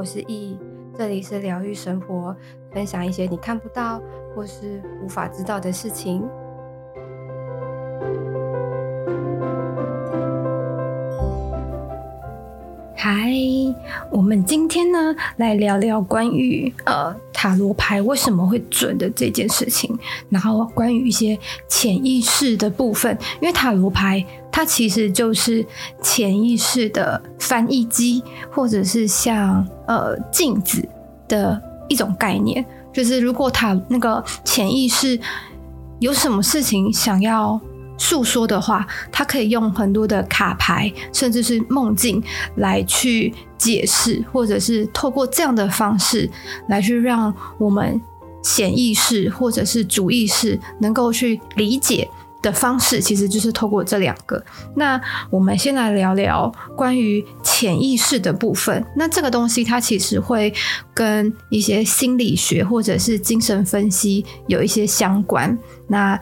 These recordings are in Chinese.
我是易，这里是疗愈生活，分享一些你看不到或是无法知道的事情。嗨，我们今天呢来聊聊关于呃塔罗牌为什么会准的这件事情，然后关于一些潜意识的部分，因为塔罗牌。它其实就是潜意识的翻译机，或者是像呃镜子的一种概念。就是如果他那个潜意识有什么事情想要诉说的话，他可以用很多的卡牌，甚至是梦境来去解释，或者是透过这样的方式来去让我们显意识或者是主意识能够去理解。的方式其实就是透过这两个。那我们先来聊聊关于潜意识的部分。那这个东西它其实会跟一些心理学或者是精神分析有一些相关。那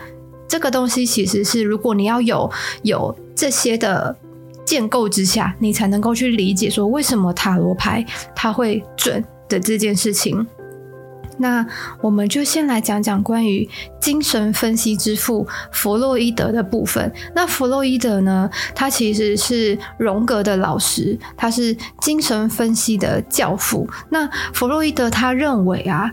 这个东西其实是如果你要有有这些的建构之下，你才能够去理解说为什么塔罗牌它会准的这件事情。那我们就先来讲讲关于精神分析之父弗洛伊德的部分。那弗洛伊德呢，他其实是荣格的老师，他是精神分析的教父。那弗洛伊德他认为啊，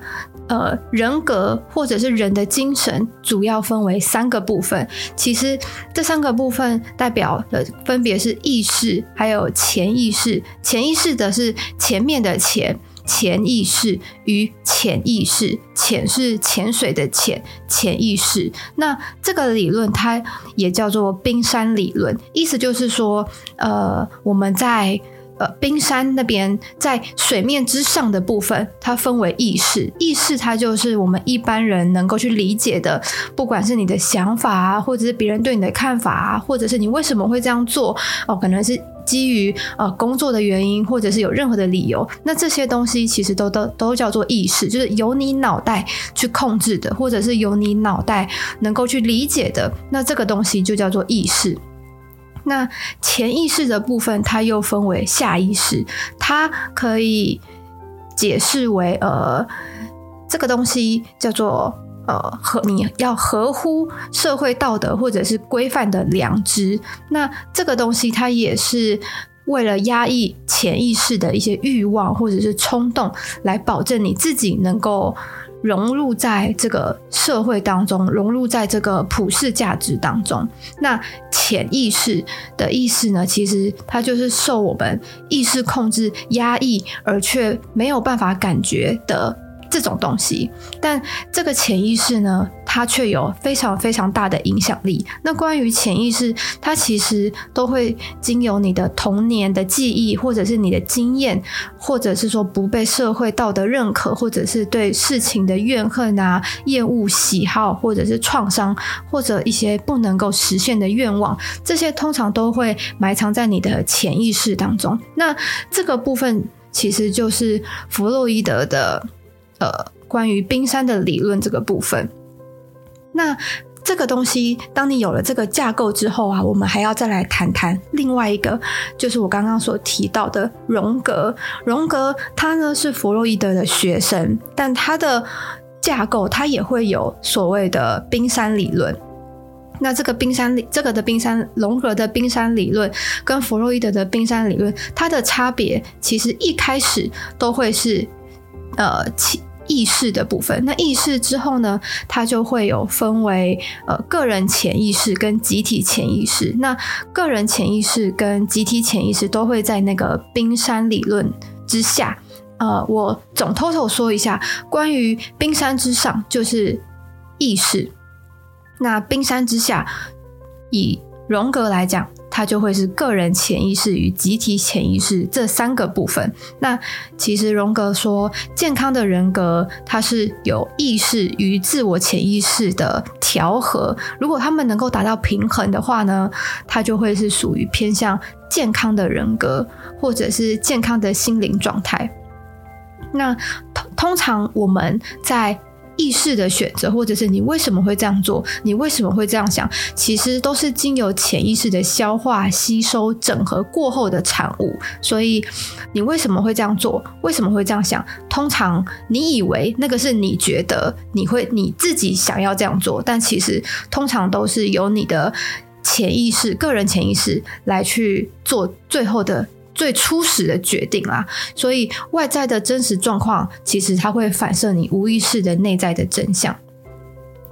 呃，人格或者是人的精神主要分为三个部分。其实这三个部分代表的分别是意识，还有潜意识。潜意识的是前面的潜。潜意识与潜意识，潜是潜水的潜，潜意识。那这个理论它也叫做冰山理论，意思就是说，呃，我们在呃冰山那边，在水面之上的部分，它分为意识。意识它就是我们一般人能够去理解的，不管是你的想法啊，或者是别人对你的看法啊，或者是你为什么会这样做哦，可能是。基于呃工作的原因，或者是有任何的理由，那这些东西其实都都都叫做意识，就是由你脑袋去控制的，或者是由你脑袋能够去理解的，那这个东西就叫做意识。那潜意识的部分，它又分为下意识，它可以解释为呃这个东西叫做。呃，合你要合乎社会道德或者是规范的良知，那这个东西它也是为了压抑潜意识的一些欲望或者是冲动，来保证你自己能够融入在这个社会当中，融入在这个普世价值当中。那潜意识的意思呢，其实它就是受我们意识控制、压抑，而却没有办法感觉的。这种东西，但这个潜意识呢，它却有非常非常大的影响力。那关于潜意识，它其实都会经由你的童年的记忆，或者是你的经验，或者是说不被社会道德认可，或者是对事情的怨恨啊、厌恶、喜好，或者是创伤，或者一些不能够实现的愿望，这些通常都会埋藏在你的潜意识当中。那这个部分其实就是弗洛伊德的。呃，关于冰山的理论这个部分，那这个东西，当你有了这个架构之后啊，我们还要再来谈谈另外一个，就是我刚刚所提到的荣格。荣格他呢是弗洛伊德的学生，但他的架构他也会有所谓的冰山理论。那这个冰山理，这个的冰山，荣格的冰山理论跟弗洛伊德的冰山理论，它的差别其实一开始都会是。呃，意识的部分，那意识之后呢，它就会有分为呃个人潜意识跟集体潜意识。那个人潜意识跟集体潜意识都会在那个冰山理论之下。呃，我总偷偷说一下，关于冰山之上就是意识，那冰山之下，以荣格来讲。它就会是个人潜意识与集体潜意识这三个部分。那其实荣格说，健康的人格它是有意识与自我潜意识的调和。如果他们能够达到平衡的话呢，它就会是属于偏向健康的人格，或者是健康的心灵状态。那通通常我们在意识的选择，或者是你为什么会这样做，你为什么会这样想，其实都是经由潜意识的消化、吸收、整合过后的产物。所以，你为什么会这样做？为什么会这样想？通常你以为那个是你觉得你会你自己想要这样做，但其实通常都是由你的潜意识、个人潜意识来去做最后的。最初始的决定啦，所以外在的真实状况，其实它会反射你无意识的内在的真相。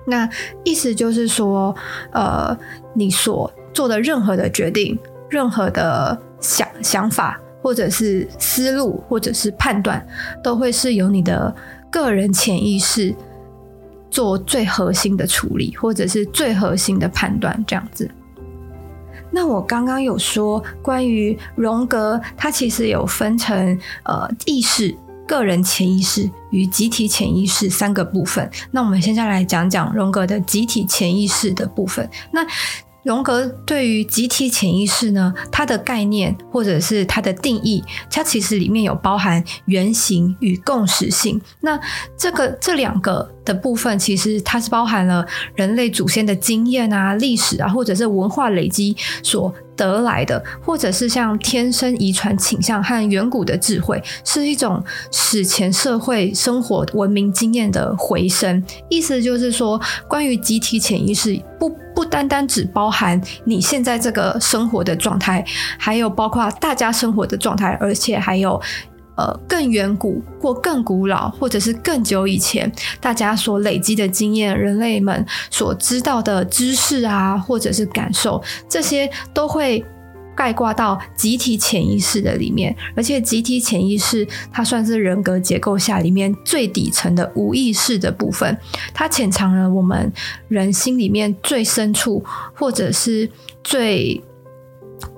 那意思就是说，呃，你所做的任何的决定、任何的想想法，或者是思路，或者是判断，都会是由你的个人潜意识做最核心的处理，或者是最核心的判断，这样子。那我刚刚有说，关于荣格，它其实有分成呃意识、个人潜意识与集体潜意识三个部分。那我们现在来讲讲荣格的集体潜意识的部分。那荣格对于集体潜意识呢，它的概念或者是它的定义，它其实里面有包含原型与共识性。那这个这两个的部分，其实它是包含了人类祖先的经验啊、历史啊，或者是文化累积所得来的，或者是像天生遗传倾向和远古的智慧，是一种史前社会生活文明经验的回声。意思就是说，关于集体潜意识不。不单单只包含你现在这个生活的状态，还有包括大家生活的状态，而且还有呃更远古或更古老，或者是更久以前大家所累积的经验，人类们所知道的知识啊，或者是感受，这些都会。概括到集体潜意识的里面，而且集体潜意识它算是人格结构下里面最底层的无意识的部分，它潜藏了我们人心里面最深处，或者是最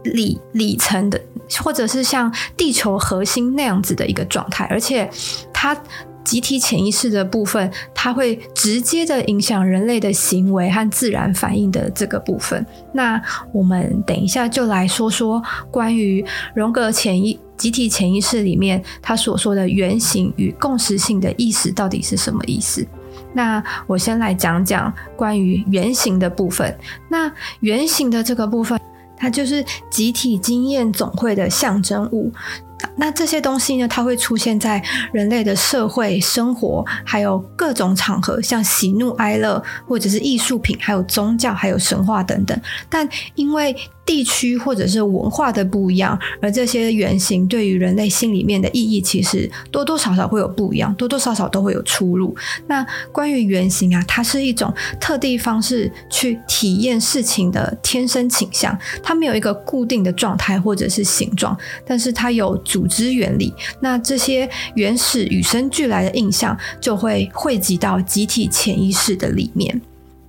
里里层的，或者是像地球核心那样子的一个状态，而且它。集体潜意识的部分，它会直接的影响人类的行为和自然反应的这个部分。那我们等一下就来说说关于荣格潜意集体潜意识里面他所说的原型与共识性的意思到底是什么意思。那我先来讲讲关于原型的部分。那原型的这个部分，它就是集体经验总会的象征物。那这些东西呢，它会出现在人类的社会生活，还有各种场合，像喜怒哀乐，或者是艺术品，还有宗教，还有神话等等。但因为地区或者是文化的不一样，而这些原型对于人类心里面的意义，其实多多少少会有不一样，多多少少都会有出入。那关于原型啊，它是一种特定方式去体验事情的天生倾向，它没有一个固定的状态或者是形状，但是它有组织原理。那这些原始与生俱来的印象，就会汇集到集体潜意识的里面。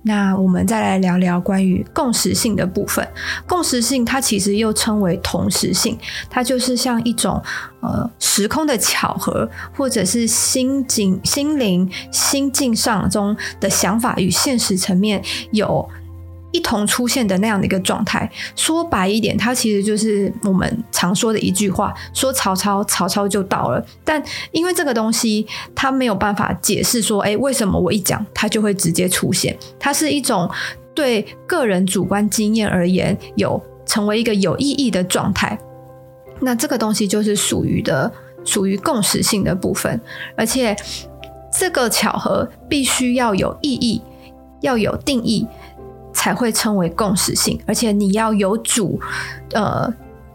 那我们再来聊聊关于共识性的部分。共识性它其实又称为同时性，它就是像一种呃时空的巧合，或者是心境、心灵、心境上中的想法与现实层面有。一同出现的那样的一个状态，说白一点，它其实就是我们常说的一句话：说曹操，曹操就到了。但因为这个东西，它没有办法解释说，哎，为什么我一讲，它就会直接出现？它是一种对个人主观经验而言，有成为一个有意义的状态。那这个东西就是属于的，属于共识性的部分，而且这个巧合必须要有意义，要有定义。才会称为共识性，而且你要有主，呃，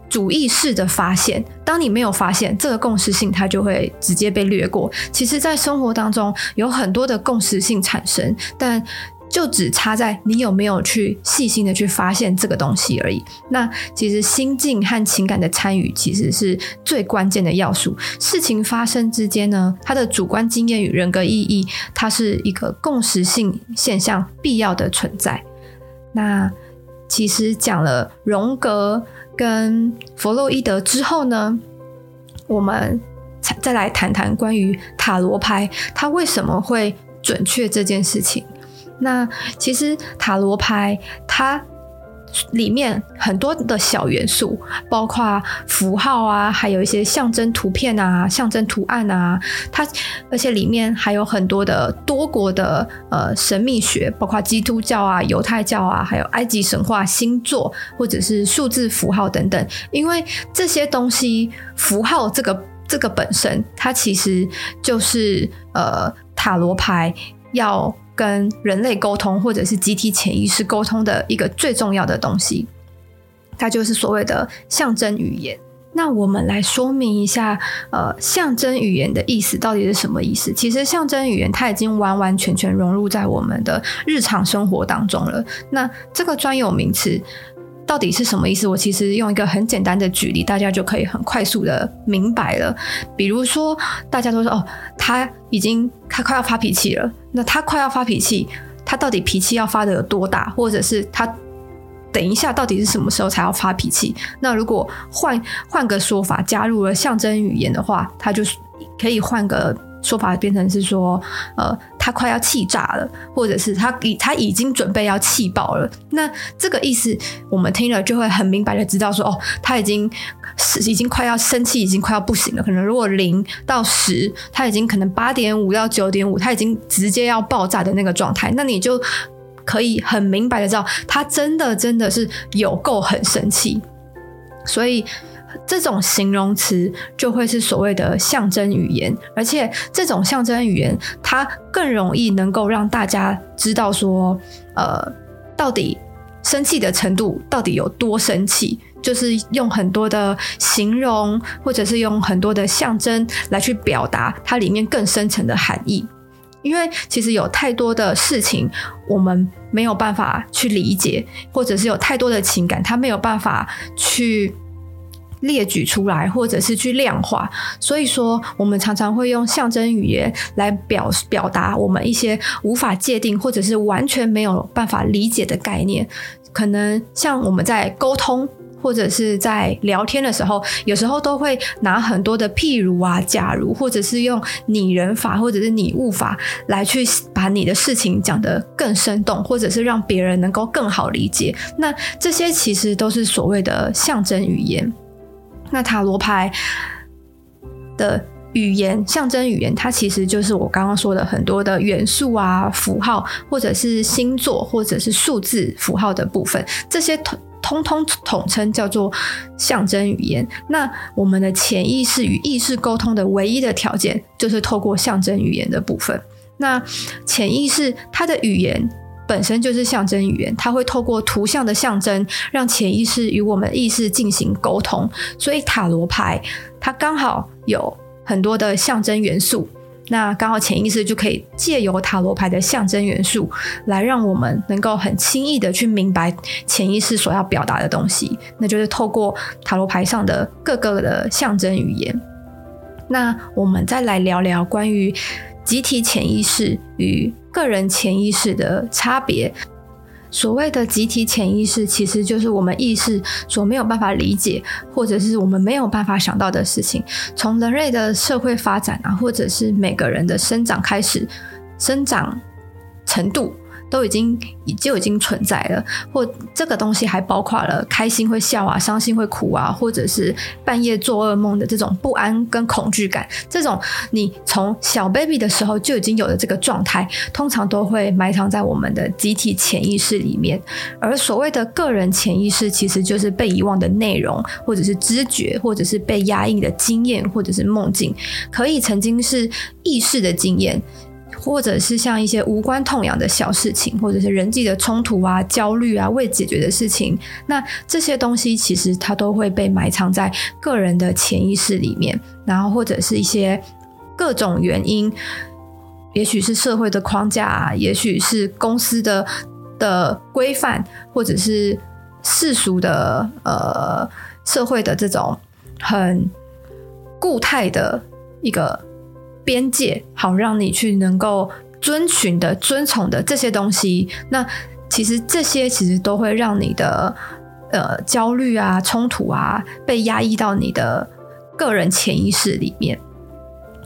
主意识的发现。当你没有发现这个共识性，它就会直接被略过。其实，在生活当中有很多的共识性产生，但就只差在你有没有去细心的去发现这个东西而已。那其实心境和情感的参与，其实是最关键的要素。事情发生之间呢，它的主观经验与人格意义，它是一个共识性现象必要的存在。那其实讲了荣格跟弗洛伊德之后呢，我们再来谈谈关于塔罗牌，它为什么会准确这件事情。那其实塔罗牌它里面很多的小元素，包括符号啊，还有一些象征图片啊、象征图案啊。它而且里面还有很多的多国的呃神秘学，包括基督教啊、犹太教啊，还有埃及神话、星座或者是数字符号等等。因为这些东西，符号这个这个本身，它其实就是呃塔罗牌要。跟人类沟通，或者是集体潜意识沟通的一个最重要的东西，它就是所谓的象征语言。那我们来说明一下，呃，象征语言的意思到底是什么意思？其实象征语言它已经完完全全融入在我们的日常生活当中了。那这个专有名词。到底是什么意思？我其实用一个很简单的举例，大家就可以很快速的明白了。比如说，大家都说哦，他已经他快要发脾气了。那他快要发脾气，他到底脾气要发得有多大？或者是他等一下到底是什么时候才要发脾气？那如果换换个说法，加入了象征语言的话，他就是可以换个。说法变成是说，呃，他快要气炸了，或者是他已他已经准备要气爆了。那这个意思，我们听了就会很明白的知道说，哦，他已经是已经快要生气，已经快要不行了。可能如果零到十，他已经可能八点五到九点五，他已经直接要爆炸的那个状态。那你就可以很明白的知道，他真的真的是有够很生气。所以。这种形容词就会是所谓的象征语言，而且这种象征语言它更容易能够让大家知道说，呃，到底生气的程度到底有多生气，就是用很多的形容或者是用很多的象征来去表达它里面更深层的含义。因为其实有太多的事情我们没有办法去理解，或者是有太多的情感，它没有办法去。列举出来，或者是去量化，所以说我们常常会用象征语言来表表达我们一些无法界定，或者是完全没有办法理解的概念。可能像我们在沟通，或者是在聊天的时候，有时候都会拿很多的譬如啊、假如，或者是用拟人法或者是拟物法来去把你的事情讲得更生动，或者是让别人能够更好理解。那这些其实都是所谓的象征语言。那塔罗牌的语言，象征语言，它其实就是我刚刚说的很多的元素啊、符号，或者是星座，或者是数字符号的部分，这些通通通统称叫做象征语言。那我们的潜意识与意识沟通的唯一的条件，就是透过象征语言的部分。那潜意识它的语言。本身就是象征语言，它会透过图像的象征，让潜意识与我们意识进行沟通。所以塔罗牌它刚好有很多的象征元素，那刚好潜意识就可以借由塔罗牌的象征元素，来让我们能够很轻易的去明白潜意识所要表达的东西。那就是透过塔罗牌上的各个的象征语言。那我们再来聊聊关于集体潜意识与个人潜意识的差别，所谓的集体潜意识，其实就是我们意识所没有办法理解，或者是我们没有办法想到的事情。从人类的社会发展啊，或者是每个人的生长开始，生长程度。都已经就已经存在了，或这个东西还包括了开心会笑啊，伤心会哭啊，或者是半夜做噩梦的这种不安跟恐惧感，这种你从小 baby 的时候就已经有的这个状态，通常都会埋藏在我们的集体潜意识里面。而所谓的个人潜意识，其实就是被遗忘的内容，或者是知觉，或者是被压抑的经验，或者是梦境，可以曾经是意识的经验。或者是像一些无关痛痒的小事情，或者是人际的冲突啊、焦虑啊、未解决的事情，那这些东西其实它都会被埋藏在个人的潜意识里面，然后或者是一些各种原因，也许是社会的框架啊，也许是公司的的规范，或者是世俗的呃社会的这种很固态的一个。边界好，让你去能够遵循的、遵从的这些东西，那其实这些其实都会让你的呃焦虑啊、冲突啊被压抑到你的个人潜意识里面。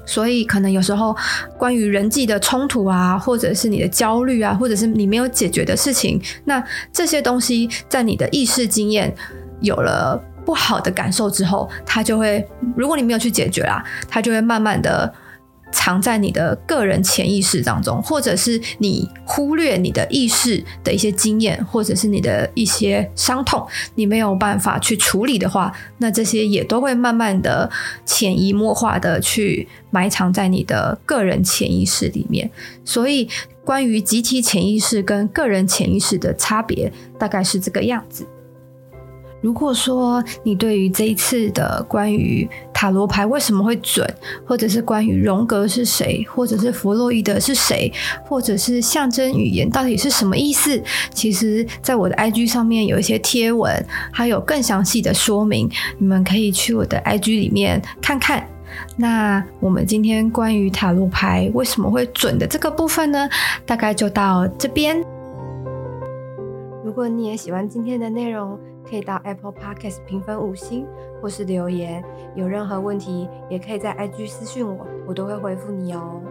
所以，可能有时候关于人际的冲突啊，或者是你的焦虑啊，或者是你没有解决的事情，那这些东西在你的意识经验有了不好的感受之后，它就会，如果你没有去解决啦，它就会慢慢的。藏在你的个人潜意识当中，或者是你忽略你的意识的一些经验，或者是你的一些伤痛，你没有办法去处理的话，那这些也都会慢慢的潜移默化的去埋藏在你的个人潜意识里面。所以，关于集体潜意识跟个人潜意识的差别，大概是这个样子。如果说你对于这一次的关于塔罗牌为什么会准，或者是关于荣格是谁，或者是弗洛伊德是谁，或者是象征语言到底是什么意思，其实在我的 IG 上面有一些贴文，还有更详细的说明，你们可以去我的 IG 里面看看。那我们今天关于塔罗牌为什么会准的这个部分呢，大概就到这边。如果你也喜欢今天的内容，可以到 Apple Podcast 评分五星，或是留言。有任何问题，也可以在 IG 私讯我，我都会回复你哦。